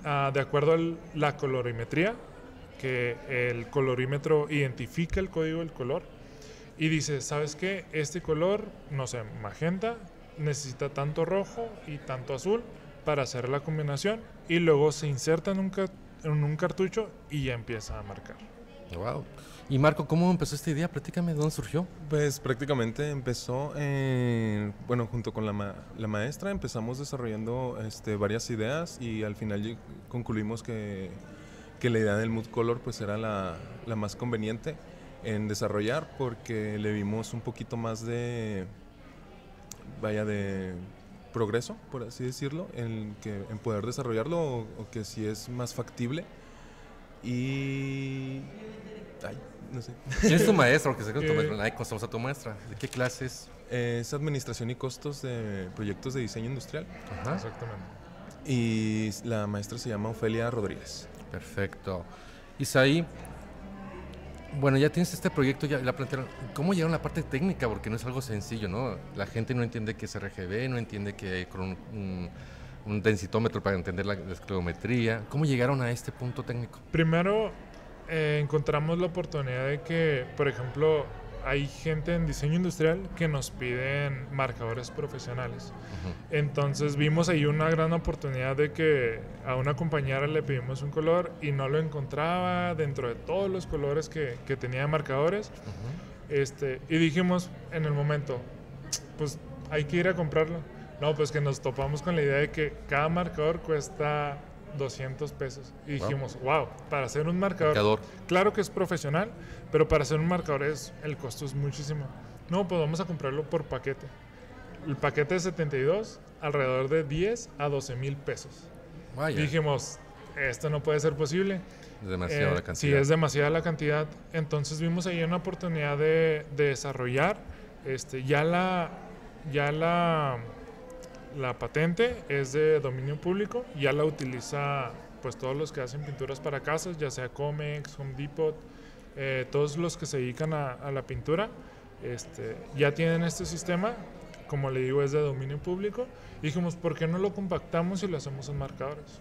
Speaker 6: ah, de acuerdo a la colorimetría, que el colorímetro identifica el código del color y dice, ¿sabes qué? Este color, no sé, magenta, necesita tanto rojo y tanto azul para hacer la combinación y luego se inserta en un, en un cartucho y ya empieza a marcar.
Speaker 2: Wow. Y Marco, ¿cómo empezó esta idea? Platícame, ¿de dónde surgió?
Speaker 5: Pues prácticamente empezó, en- bueno, junto con la, ma- la maestra empezamos desarrollando este, varias ideas y al final concluimos que, que la idea del mood color pues era la, la más conveniente en desarrollar porque le vimos un poquito más de, vaya, de progreso, por así decirlo, en, que, en poder desarrollarlo o, o que si es más factible. Y... Ay, no sé.
Speaker 2: ¿Quién es tu maestro? Que sé que tu
Speaker 6: Eh.
Speaker 2: maestra. Ay, a tu maestra. ¿De qué clases?
Speaker 5: Es administración y costos de proyectos de diseño industrial.
Speaker 2: Ajá.
Speaker 6: Exactamente.
Speaker 5: Y la maestra se llama Ofelia Rodríguez.
Speaker 2: Perfecto. Isaí, bueno, ya tienes este proyecto, ya la plantearon. ¿Cómo llegaron a la parte técnica? Porque no es algo sencillo, ¿no? La gente no entiende qué es RGB, no entiende que hay con un densitómetro para entender la, la esclerometría. ¿Cómo llegaron a este punto técnico?
Speaker 6: Primero, eh, encontramos la oportunidad de que, por ejemplo, hay gente en diseño industrial que nos piden marcadores profesionales. Entonces vimos ahí una gran oportunidad de que a una compañera le pedimos un color y no lo encontraba dentro de todos los colores que, que tenía marcadores. Este, y dijimos en el momento, pues hay que ir a comprarlo. No, pues que nos topamos con la idea de que cada marcador cuesta 200 pesos. Y
Speaker 2: Wow.
Speaker 6: dijimos, wow, para hacer un marcador,
Speaker 2: Marcador.
Speaker 6: claro que es profesional, pero para hacer un marcador es, el costo es muchísimo. No, pues vamos a comprarlo por paquete. El paquete de 72, alrededor de 10 a 12 mil pesos.
Speaker 2: Vaya,
Speaker 6: Dijimos, esto no puede ser posible.
Speaker 2: es demasiado
Speaker 6: Eh,
Speaker 2: la cantidad.
Speaker 6: Sí, es demasiada la cantidad. Entonces vimos ahí una oportunidad de, de desarrollar. Este, ya la, ya la, la patente es de dominio público. Ya la utiliza pues todos los que hacen pinturas para casas, ya sea Comex, Home Depot, eh, todos los que se dedican a, a la pintura. Este, ya tienen este sistema. Como le digo, es de dominio público. Y dijimos, ¿por qué no lo compactamos y lo hacemos en marcadores?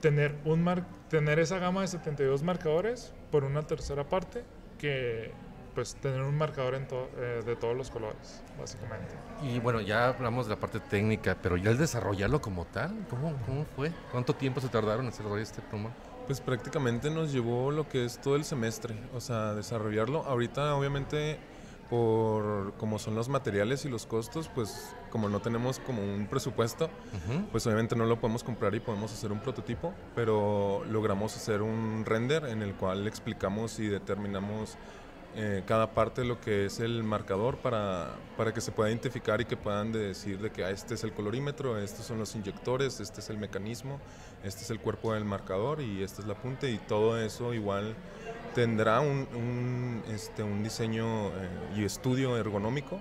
Speaker 6: Tener, un mar- tener esa gama de 72 marcadores por una tercera parte que pues tener un marcador en to- eh, de todos los colores, básicamente.
Speaker 2: Y bueno, ya hablamos de la parte técnica, pero ya el desarrollarlo como tal, ¿cómo, cómo fue? ¿Cuánto tiempo se tardaron en desarrollar este plumón?
Speaker 5: Pues prácticamente nos llevó lo que es todo el semestre, o sea, desarrollarlo. Ahorita obviamente por como son los materiales y los costos, pues como no tenemos como un presupuesto,
Speaker 2: Ujú.
Speaker 5: pues obviamente no lo podemos comprar y podemos hacer un prototipo, pero logramos hacer un render en el cual explicamos y determinamos eh, cada parte lo que es el marcador para, para que se pueda identificar y que puedan decir de que ah, este es el colorímetro, estos son los inyectores, este es el mecanismo, este es el cuerpo del marcador y esta es la punta y todo eso igual tendrá un, este, un diseño eh, y estudio ergonómico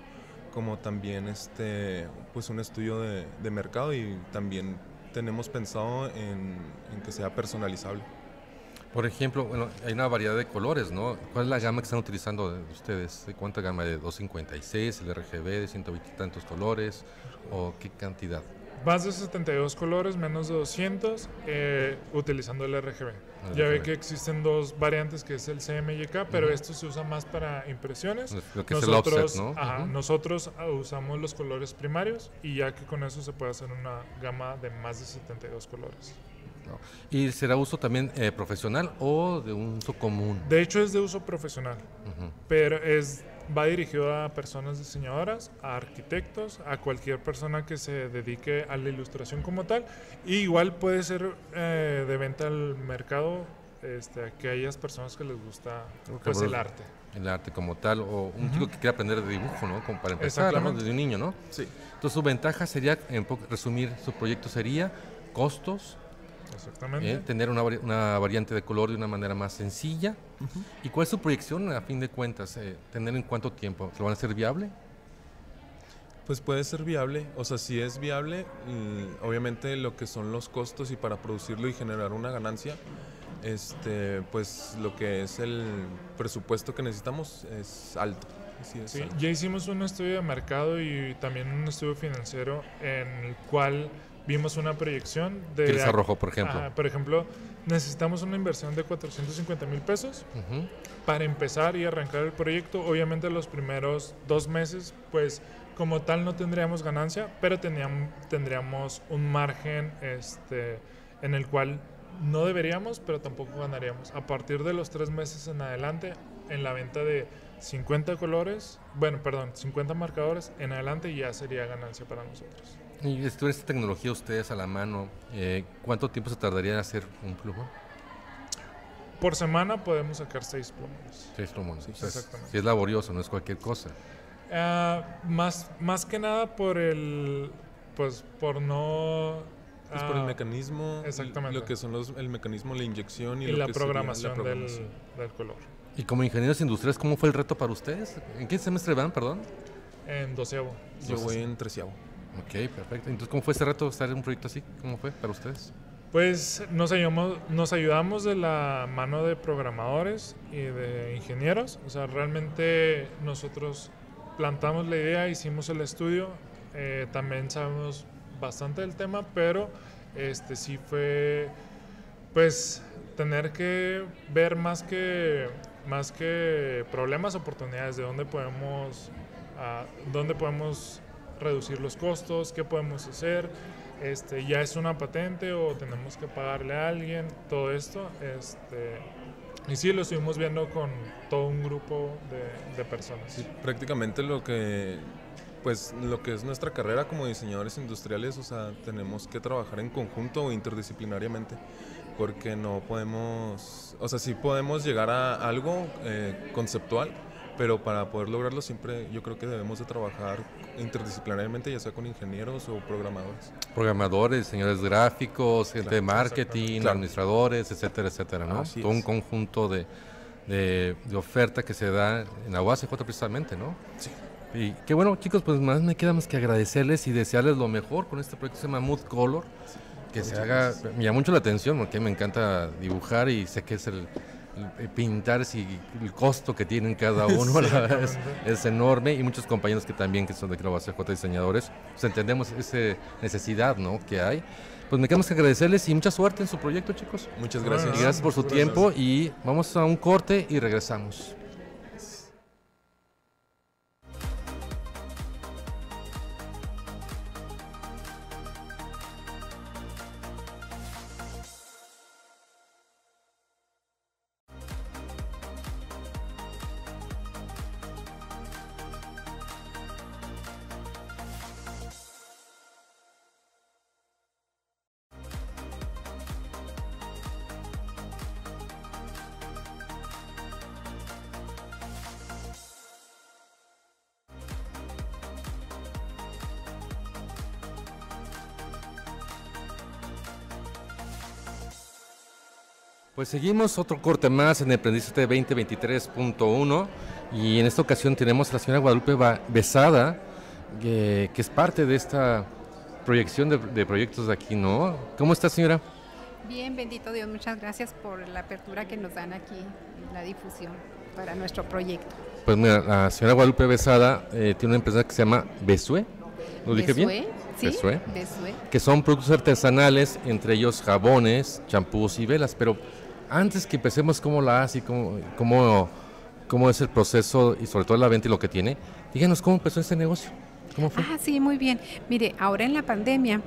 Speaker 5: como también este pues un estudio de, mercado y también tenemos pensado en, en que sea personalizable.
Speaker 2: Por ejemplo, bueno, hay una variedad de colores, ¿no? ¿Cuál es la gama que están utilizando de ustedes? ¿De cuánta gama? ¿De 256, el RGB de 120 y tantos colores? ¿O qué cantidad?
Speaker 6: Más de 72 colores, menos de 200, eh, utilizando el RGB.
Speaker 2: El
Speaker 6: Ya ve que existen dos variantes, que es el CMYK, pero
Speaker 2: Ujú.
Speaker 6: esto se usa más para impresiones.
Speaker 2: Lo que es el offset, ¿no?
Speaker 6: ajá, nosotros ah, usamos los colores primarios y ya que con eso se puede hacer una gama de más de 72 colores.
Speaker 2: No. ¿Y será uso también eh, profesional o de un uso común?
Speaker 6: De hecho es de uso profesional, pero es va dirigido a personas diseñadoras, a arquitectos, a cualquier persona que se dedique a la ilustración como tal. Y igual puede ser eh, de venta al mercado este, a aquellas personas que les gusta pues, el arte.
Speaker 2: El arte como tal, o un chico que quiere aprender de dibujo, ¿no? Como para empezar, ¿no? Desde un niño, ¿no?
Speaker 5: Sí.
Speaker 2: Entonces su ventaja sería, en resumir su proyecto sería costos,
Speaker 6: Exactamente.
Speaker 2: eh, tener una, vari- una variante de color de una manera más sencilla. ¿Y cuál es su proyección a fin de cuentas? Eh, ¿Tener en cuánto tiempo? ¿Se lo van a hacer viable?
Speaker 5: Pues puede ser viable, o sea, si es viable, mm, obviamente lo que son los costos y para producirlo y generar una ganancia, este, pues lo que es el presupuesto que necesitamos es alto. Sí, es
Speaker 6: Sí,
Speaker 5: alto.
Speaker 6: ya hicimos un estudio de mercado y también un estudio financiero en el cual vimos una proyección de...
Speaker 2: ¿Qué arrojó, por ejemplo?
Speaker 6: Por ejemplo, necesitamos una inversión de 450 mil pesos para empezar y arrancar el proyecto. Obviamente los primeros dos meses, pues como tal no tendríamos ganancia, pero teníamos, tendríamos un margen este, en el cual no deberíamos, pero tampoco ganaríamos. A partir de los tres meses en adelante, en la venta de 50 colores, bueno, perdón, 50 marcadores en adelante ya sería ganancia para nosotros.
Speaker 2: Y si tuviera esta tecnología ustedes a la mano, eh, ¿cuánto tiempo se tardaría en hacer un plumón?
Speaker 6: por semana podemos sacar seis plomos.
Speaker 2: Seis plomos.
Speaker 6: Sí, exactamente.
Speaker 2: sí es laborioso, no es cualquier cosa.
Speaker 6: Ah, más, más que nada por el, pues por no...
Speaker 5: Es por el
Speaker 6: ah,
Speaker 5: mecanismo,
Speaker 6: exactamente.
Speaker 5: lo que son los, el mecanismo, la inyección y,
Speaker 6: y
Speaker 5: lo
Speaker 6: la
Speaker 5: que sería
Speaker 6: programación,
Speaker 5: la programación.
Speaker 6: Del, del color.
Speaker 2: Y como ingenieros industriales, ¿cómo fue el reto para ustedes? ¿En qué semestre van, perdón?
Speaker 6: En doceavo.
Speaker 5: Yo voy en treceavo.
Speaker 2: Ok, perfecto. Entonces, ¿cómo fue ese reto estar en un proyecto así? ¿Cómo fue para ustedes?
Speaker 6: Pues nos ayudamos, nos ayudamos de la mano de programadores y de ingenieros. O sea, realmente nosotros plantamos la idea, hicimos el estudio. eh, también sabemos bastante del tema, pero este sí fue, pues, tener que ver más que más que problemas, oportunidades de dónde podemos, ah, dónde podemos reducir los costos, qué podemos hacer este, ya es una patente o tenemos que pagarle a alguien, todo esto. Este, y sí, lo estuvimos viendo con todo un grupo de, de personas.
Speaker 5: Sí, prácticamente lo que pues lo que es nuestra carrera como diseñadores industriales, o sea, tenemos que trabajar en conjunto o interdisciplinariamente, porque no podemos, o sea, sí podemos llegar a algo eh, conceptual, pero para poder lograrlo siempre yo creo que debemos de trabajar interdisciplinariamente, ya sea con ingenieros o programadores.
Speaker 2: Programadores, diseñadores gráficos, gente de marketing.
Speaker 5: Claro.
Speaker 2: administradores, etcétera, etcétera, ¿no?
Speaker 5: Así
Speaker 2: Todo un conjunto de, de, de oferta que se da en la UACJ precisamente, ¿no?
Speaker 5: Sí.
Speaker 2: Y qué bueno, chicos, pues más me queda más que agradecerles y desearles lo mejor con este proyecto que se llama Mood Color. Que se haga, me llama mucho la atención porque me encanta dibujar y sé que es el, el pintar, si el costo que tienen cada uno la es, es enorme y muchos compañeros que también que son de la UACJ diseñadores, pues entendemos esa necesidad ¿no? que hay. Pues me queda más que agradecerles y mucha suerte en su proyecto, chicos.
Speaker 5: Muchas gracias.
Speaker 2: Y gracias por su
Speaker 6: Gracias.
Speaker 2: tiempo y vamos a un corte y regresamos. Pues seguimos otro corte más en Emprendiste 2023.1 y en esta ocasión tenemos a la señora Guadalupe Besada, que, que es parte de esta proyección de, de proyectos de aquí, ¿no? ¿Cómo está señora?
Speaker 7: Bien, bendito Dios, muchas gracias por la apertura que nos dan aquí, la difusión para nuestro proyecto.
Speaker 2: Pues mira, la señora Guadalupe Besada eh, tiene una empresa que se llama Besue, ¿lo dije bien?
Speaker 7: Besue, Sí,
Speaker 2: Besue.
Speaker 7: Besue.
Speaker 2: que son productos artesanales, entre ellos jabones, champús y velas. Pero antes que empecemos cómo la hace y cómo, cómo, cómo es el proceso y sobre todo la venta y lo que tiene, díganos cómo empezó este negocio. ¿Cómo fue?
Speaker 7: Ah, sí, muy bien. Mire, ahora en la pandemia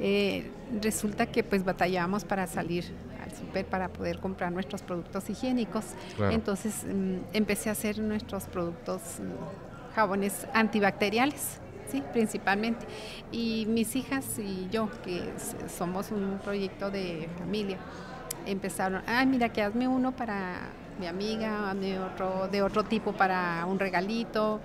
Speaker 7: eh, resulta que pues batallábamos para salir al súper para poder comprar nuestros productos higiénicos.
Speaker 2: Claro.
Speaker 7: Entonces mm, empecé a hacer nuestros productos mm, jabones antibacteriales. Sí, principalmente. Y mis hijas y yo, que somos un proyecto de familia, empezaron, ay, mira, que hazme uno para mi amiga, hazme otro de otro tipo para un regalito,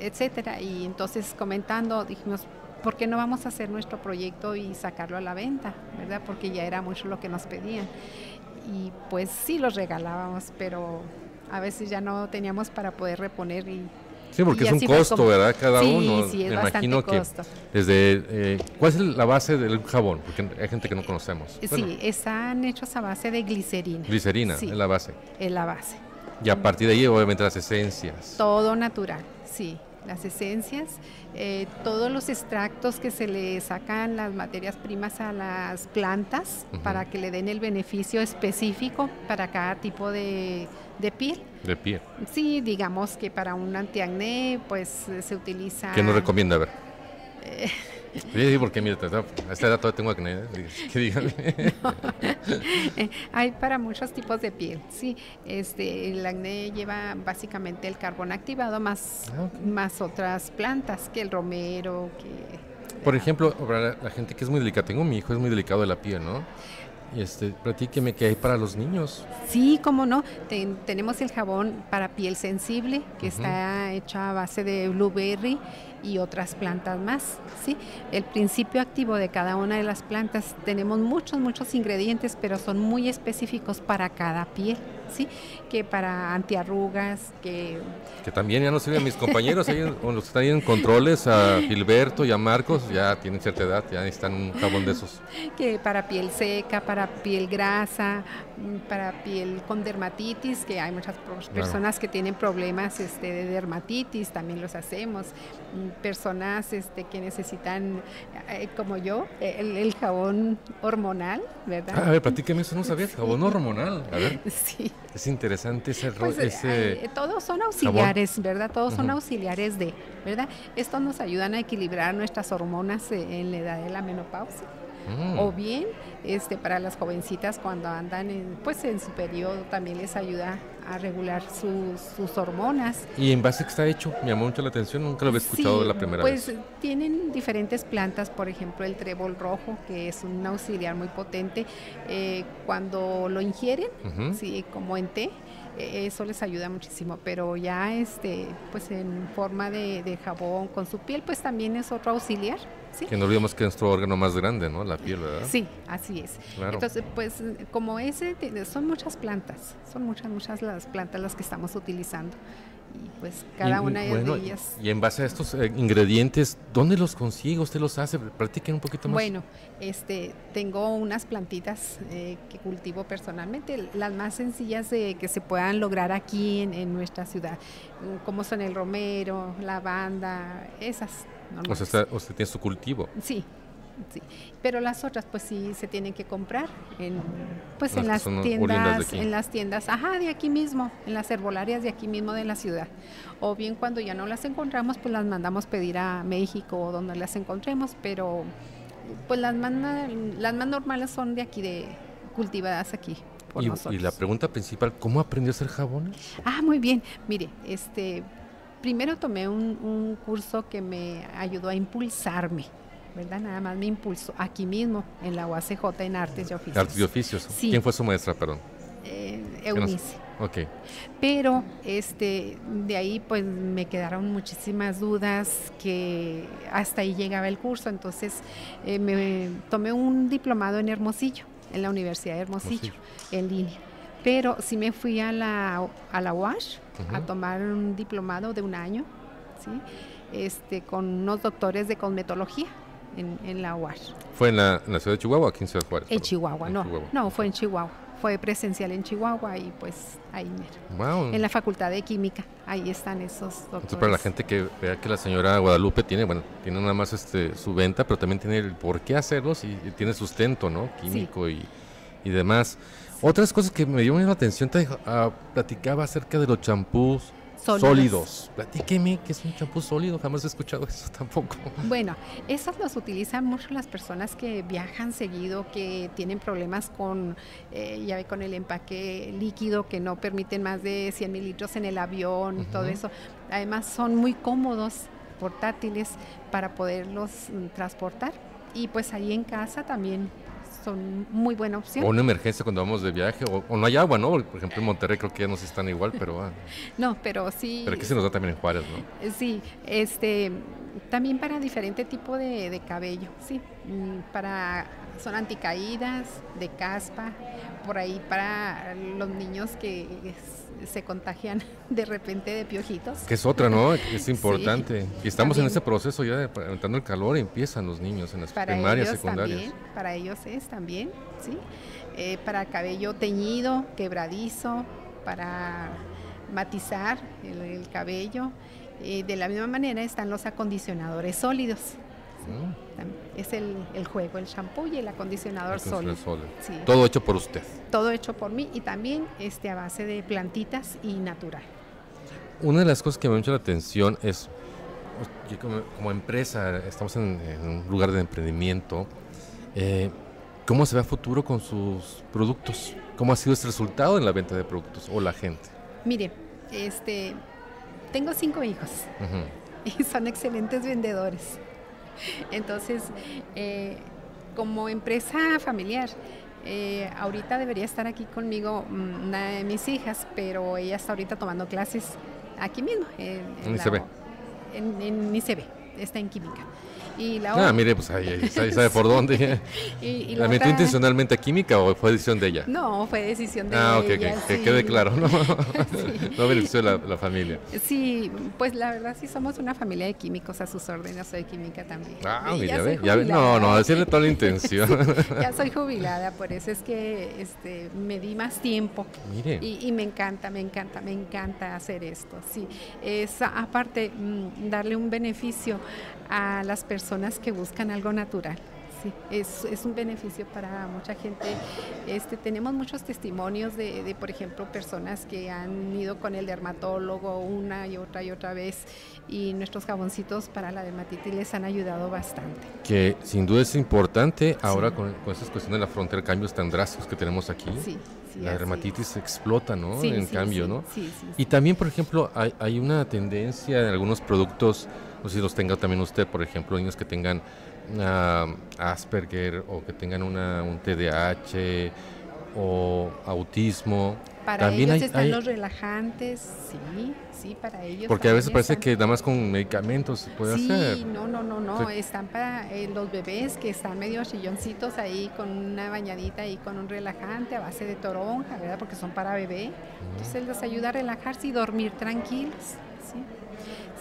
Speaker 7: etcétera. Y entonces comentando dijimos, ¿por qué no vamos a hacer nuestro proyecto y sacarlo a la venta? ¿Verdad? Porque ya era mucho lo que nos pedían. Y pues sí los regalábamos, pero a veces ya no teníamos para poder reponer y
Speaker 2: Sí, porque
Speaker 7: y
Speaker 2: es un costo,
Speaker 7: como-
Speaker 2: ¿verdad? Cada
Speaker 7: Sí,
Speaker 2: uno.
Speaker 7: sí, es
Speaker 2: Me imagino que
Speaker 7: costo.
Speaker 2: desde... eh, ¿Cuál es la base del jabón? Porque hay gente que no conocemos. Bueno,
Speaker 7: sí, están hechos a base de glicerina.
Speaker 2: glicerina
Speaker 7: Sí,
Speaker 2: es la base.
Speaker 7: es la base.
Speaker 2: Y a partir de ahí, obviamente, las esencias.
Speaker 7: Todo natural, sí. Las esencias, eh, todos los extractos que se le sacan las materias primas a las plantas para que le den el beneficio específico para cada tipo de, de piel.
Speaker 2: De pie.
Speaker 7: Sí, digamos que para un antiacné, pues eh, se utiliza.
Speaker 2: ¿Qué nos recomienda? A ver. Sí, sí, porque mira, a esta edad todavía tengo acné. ¿eh? Que.
Speaker 7: Eh, Hay para muchos tipos de piel, sí. Este, el acné lleva básicamente el carbón activado más,
Speaker 2: Ah,
Speaker 7: más otras plantas que el romero, que
Speaker 2: Por ejemplo, para la, gente que es muy delicada, tengo mi hijo, es muy delicado de la piel, ¿no? Y este, platíqueme qué hay para los niños.
Speaker 7: Sí, cómo no. Ten- tenemos el jabón para piel sensible, que está hecho a base de blueberry y otras plantas más. ¿sí? El principio activo de cada una de las plantas, tenemos muchos, muchos ingredientes, pero son muy específicos para cada piel. ¿Sí? Que para antiarrugas, que
Speaker 2: Que también ya no sirven mis compañeros, los que están ahí en controles, a Gilberto y a Marcos, ya tienen cierta edad, ya necesitan un jabón de esos.
Speaker 7: que para piel seca, para piel grasa, para piel con dermatitis, que hay muchas personas que tienen problemas este, de dermatitis, también los hacemos. Personas este, que necesitan, eh, como yo, el, el jabón hormonal,
Speaker 2: Ah, a
Speaker 7: ¿verdad?
Speaker 2: ver, platíqueme eso, no sabía, jabón hormonal. A ver,
Speaker 7: Sí.
Speaker 2: Es interesante ese... ro-
Speaker 7: Pues, eh, eh, todos son auxiliares, ¿verdad? Todos son auxiliares de, ¿verdad? Estos nos ayudan a equilibrar nuestras hormonas eh, en la edad de la menopausia.
Speaker 2: Mm.
Speaker 7: O bien, este, para las jovencitas cuando andan en, pues en su periodo también les ayuda a regular sus, sus hormonas.
Speaker 2: ¿Y en base a qué está hecho? Me llamó mucho la atención, nunca lo había escuchado
Speaker 7: Sí,
Speaker 2: la primera
Speaker 7: pues
Speaker 2: vez.
Speaker 7: tienen diferentes plantas, por ejemplo el trébol rojo, que es un auxiliar muy potente. eh, cuando lo ingieren, sí, como en té, eso les ayuda muchísimo. Pero ya este, pues en forma de, de jabón con su piel, pues también es otro auxiliar. ¿sí?
Speaker 2: Que no olvidemos que es nuestro órgano más grande, ¿no? La piel, ¿verdad?
Speaker 7: Sí, así es.
Speaker 2: Claro.
Speaker 7: Entonces, pues como ese, son muchas plantas, son muchas, muchas las plantas las que estamos utilizando. Y pues cada
Speaker 2: Y,
Speaker 7: una
Speaker 2: bueno,
Speaker 7: de ellas...
Speaker 2: Y en base a estos eh, ingredientes, ¿dónde los consigue? ¿Usted los hace? Platiquen un poquito más.
Speaker 7: Bueno, este, tengo unas plantitas eh, que cultivo personalmente, las más sencillas de que se puedan lograr aquí en, en nuestra ciudad, como son el romero, lavanda, esas.
Speaker 2: o sea, usted tiene su cultivo.
Speaker 7: Sí, sí. Pero las otras, pues sí, se tienen que comprar en, pues
Speaker 2: Las
Speaker 7: en las tiendas, en las tiendas, ajá, de aquí mismo, en las herbolarias de aquí mismo de la ciudad. O bien cuando ya no las encontramos, pues las mandamos pedir a México o donde las encontremos, pero pues las más, las más normales son de aquí, de cultivadas aquí por
Speaker 2: Y,
Speaker 7: nosotros.
Speaker 2: y la pregunta principal, ¿cómo aprendió a hacer jabones?
Speaker 7: Ah, muy bien. Mire, este, primero tomé un, un curso que me ayudó a impulsarme, ¿verdad? Nada más me impulsó aquí mismo, en la UACJ, en Artes y Oficios.
Speaker 2: Artes y oficios.
Speaker 7: Sí.
Speaker 2: ¿Quién fue su maestra, perdón?
Speaker 7: Eh, Eunice.
Speaker 2: Ok.
Speaker 7: Pero este, de ahí pues me quedaron muchísimas dudas que hasta ahí llegaba el curso. Entonces eh, me tomé un diplomado en Hermosillo, en la Universidad de Hermosillo, en línea. Pero sí me fui a la, a la UASH a tomar un diplomado de un año, ¿sí? este, con unos doctores de cosmetología en, en la UASH.
Speaker 2: ¿Fue en la, en la ciudad de Chihuahua o aquí en Ciudad Juárez?
Speaker 7: En? Chihuahua, no,
Speaker 2: Chihuahua.
Speaker 7: no, fue en Chihuahua. Fue presencial en Chihuahua y pues ahí mero.
Speaker 2: Wow.
Speaker 7: En la Facultad de Química, ahí están esos doctores.
Speaker 2: Entonces, para la gente que vea que la señora Guadalupe tiene, bueno, tiene nada más este, su venta, pero también tiene el por qué hacerlos y, y tiene sustento, ¿no? Químico y, y demás. Otras cosas que me llamaron la atención, te ah, platicaba acerca de los champús
Speaker 7: Sólidos.
Speaker 2: sólidos. Platíqueme, ¿qué es un champú sólido? Jamás he escuchado eso tampoco.
Speaker 7: Bueno, esos los utilizan mucho las personas que viajan seguido, que tienen problemas con, eh, ya ve, con el empaque líquido, que no permiten más de 100 mililitros en el avión y todo
Speaker 2: Ujú.
Speaker 7: eso. Además, son muy cómodos, portátiles, para poderlos mm, transportar. Y pues ahí en casa también son muy buena opción.
Speaker 2: O una emergencia cuando vamos de viaje, o, o no hay agua, ¿no? Por ejemplo, en Monterrey creo que ya no se están igual, pero, ah,
Speaker 7: No, pero sí.
Speaker 2: pero aquí se nos da también en Juárez, ¿no?
Speaker 7: Eh, Sí, este, también para diferente tipo de, de cabello, sí, mm, para, son anticaídas, de caspa, por ahí para los niños que se contagian de repente de piojitos.
Speaker 2: Que es otra, ¿no? Es importante. Y estamos en
Speaker 7: También.
Speaker 2: ese proceso ya de entrando el calor empiezan los niños en las
Speaker 7: Para
Speaker 2: primarias, secundarias.
Speaker 7: también, para ellos es también, sí. Eh, para cabello teñido, quebradizo, para matizar el, el cabello. Eh, de la misma manera están los acondicionadores sólidos. Es el, el juego, el shampoo y el acondicionador sólido. Sí.
Speaker 2: Todo hecho por usted.
Speaker 7: Todo hecho por mí y también este, a base de plantitas y natural.
Speaker 2: Una de las cosas que me ha mucho la atención es, que como, como empresa, estamos en, en un lugar de emprendimiento, eh, ¿cómo se ve a futuro con sus productos? ¿Cómo ha sido este resultado en la venta de productos o la gente?
Speaker 7: Mire, este, tengo cinco hijos. Y son excelentes vendedores. Entonces, eh, como empresa familiar, Eh, ahorita debería estar aquí conmigo mm, una de mis hijas, pero ella está ahorita tomando clases aquí mismo. En,
Speaker 2: En
Speaker 7: la-. En, en ICB, está en química. Y la
Speaker 2: Ah,
Speaker 7: otra-
Speaker 2: mire, pues ahí, ahí sabe, sabe por dónde.
Speaker 7: y- y
Speaker 2: ¿La
Speaker 7: la
Speaker 2: metió
Speaker 7: otra-
Speaker 2: intencionalmente a química o fue decisión de ella?
Speaker 7: No, fue decisión de
Speaker 2: ah, ok,
Speaker 7: ella.
Speaker 2: que quede claro, ¿no?
Speaker 7: Sí.
Speaker 2: no benefició la, la familia.
Speaker 7: Sí, pues la verdad sí somos una familia de químicos a sus órdenes, soy química también.
Speaker 2: Ah,
Speaker 7: Y
Speaker 2: mira,
Speaker 7: ya
Speaker 2: ve, ya ve. No, no, decirle toda la intención.
Speaker 7: Ya soy jubilada, por eso es que este, me di más tiempo.
Speaker 2: Mire.
Speaker 7: Y, y me encanta, me encanta, me encanta hacer esto. Sí, es aparte mm, darle un beneficio a las personas que buscan algo natural. Sí, es, es un beneficio para mucha gente. Este, tenemos muchos testimonios de, de, por ejemplo, personas que han ido con el dermatólogo una y otra y otra vez y nuestros jaboncitos para la dermatitis les han ayudado bastante.
Speaker 2: Que sin duda es importante ahora con, con estas cuestiones de la frontera, cambios tan drásticos que tenemos aquí.
Speaker 7: Sí, sí,
Speaker 2: la dermatitis explota, ¿no?
Speaker 7: Sí,
Speaker 2: en
Speaker 7: sí,
Speaker 2: cambio,
Speaker 7: sí,
Speaker 2: ¿no?
Speaker 7: sí, sí,
Speaker 2: Y también, por ejemplo, hay, hay una tendencia en algunos productos, no sé si los tenga también usted, por ejemplo, niños que tengan ah, Asperger o que tengan una, un TDAH o autismo.
Speaker 7: Para
Speaker 2: también
Speaker 7: ellos
Speaker 2: hay-
Speaker 7: están
Speaker 2: hay-
Speaker 7: los relajantes, sí, sí, para ellos.
Speaker 2: Porque a veces parece
Speaker 7: están.
Speaker 2: que nada más con medicamentos se puede
Speaker 7: sí,
Speaker 2: hacer.
Speaker 7: no, no, no, no,
Speaker 2: Sí.
Speaker 7: están para eh, los bebés que están medio chilloncitos ahí con una bañadita y con un relajante a base de toronja, ¿verdad? Porque son para bebé. Entonces les ayuda a relajarse y dormir tranquilos, ¿sí?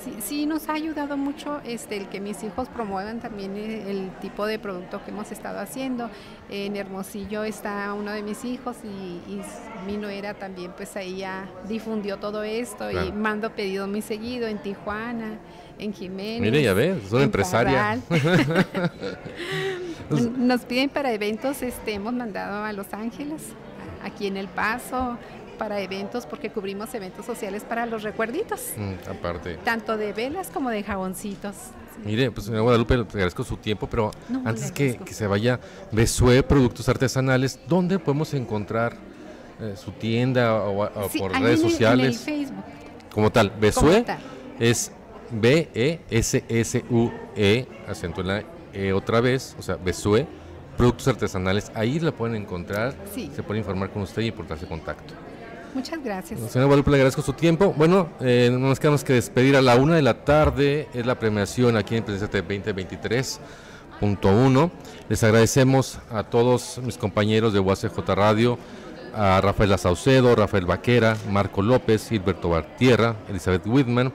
Speaker 7: Sí, sí, nos ha ayudado mucho este, el que mis hijos promuevan también el, el tipo de producto que hemos estado haciendo. En Hermosillo está uno de mis hijos y, y mi nuera también pues ahí ya difundió todo esto
Speaker 2: Claro.
Speaker 7: y mando pedido muy seguido en Tijuana, en Jiménez.
Speaker 2: Mire, ya ve, es una
Speaker 7: en
Speaker 2: empresaria.
Speaker 7: Nos piden para eventos, este, hemos mandado a Los Ángeles, aquí en El Paso, para eventos, porque cubrimos eventos sociales para los recuerditos,
Speaker 2: Mm, aparte.
Speaker 7: tanto de velas como de jaboncitos.
Speaker 2: Mire, pues señora Guadalupe, le agradezco su tiempo, pero
Speaker 7: No,
Speaker 2: antes que, que se vaya, Besue Productos Artesanales, ¿dónde podemos encontrar eh, su tienda o, o
Speaker 7: Sí,
Speaker 2: por redes
Speaker 7: en
Speaker 2: sociales?
Speaker 7: En el Facebook.
Speaker 2: Como tal, Besue es B-E-S-S-U-E, acento en la E otra vez, o sea, Besue Productos Artesanales, ahí la pueden encontrar,
Speaker 7: Sí.
Speaker 2: se puede informar con usted y portarse contacto.
Speaker 7: Muchas gracias.
Speaker 2: Señora Guadalupe, le agradezco su tiempo. Bueno, eh, no nos quedamos que despedir a la una de la tarde. Es la premiación aquí en Presenciate 2023.1. Les agradecemos a todos mis compañeros de UACJ Radio, a Rafael Saucedo, Rafael Vaquera, Marco López, Gilberto Bartierra, Elizabeth Whitman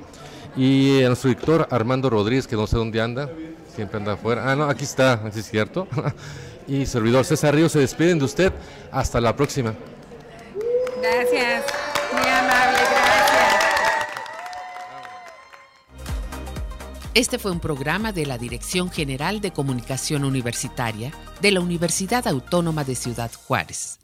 Speaker 2: y a nuestro director Armando Rodríguez, que no sé dónde anda, siempre anda afuera. Ah, no, aquí está, así es cierto. y servidor César Ríos se despiden de usted. Hasta la próxima.
Speaker 7: Gracias. Muy amable, gracias.
Speaker 1: Este fue un programa de la Dirección General de Comunicación Universitaria de la Universidad Autónoma de Ciudad Juárez.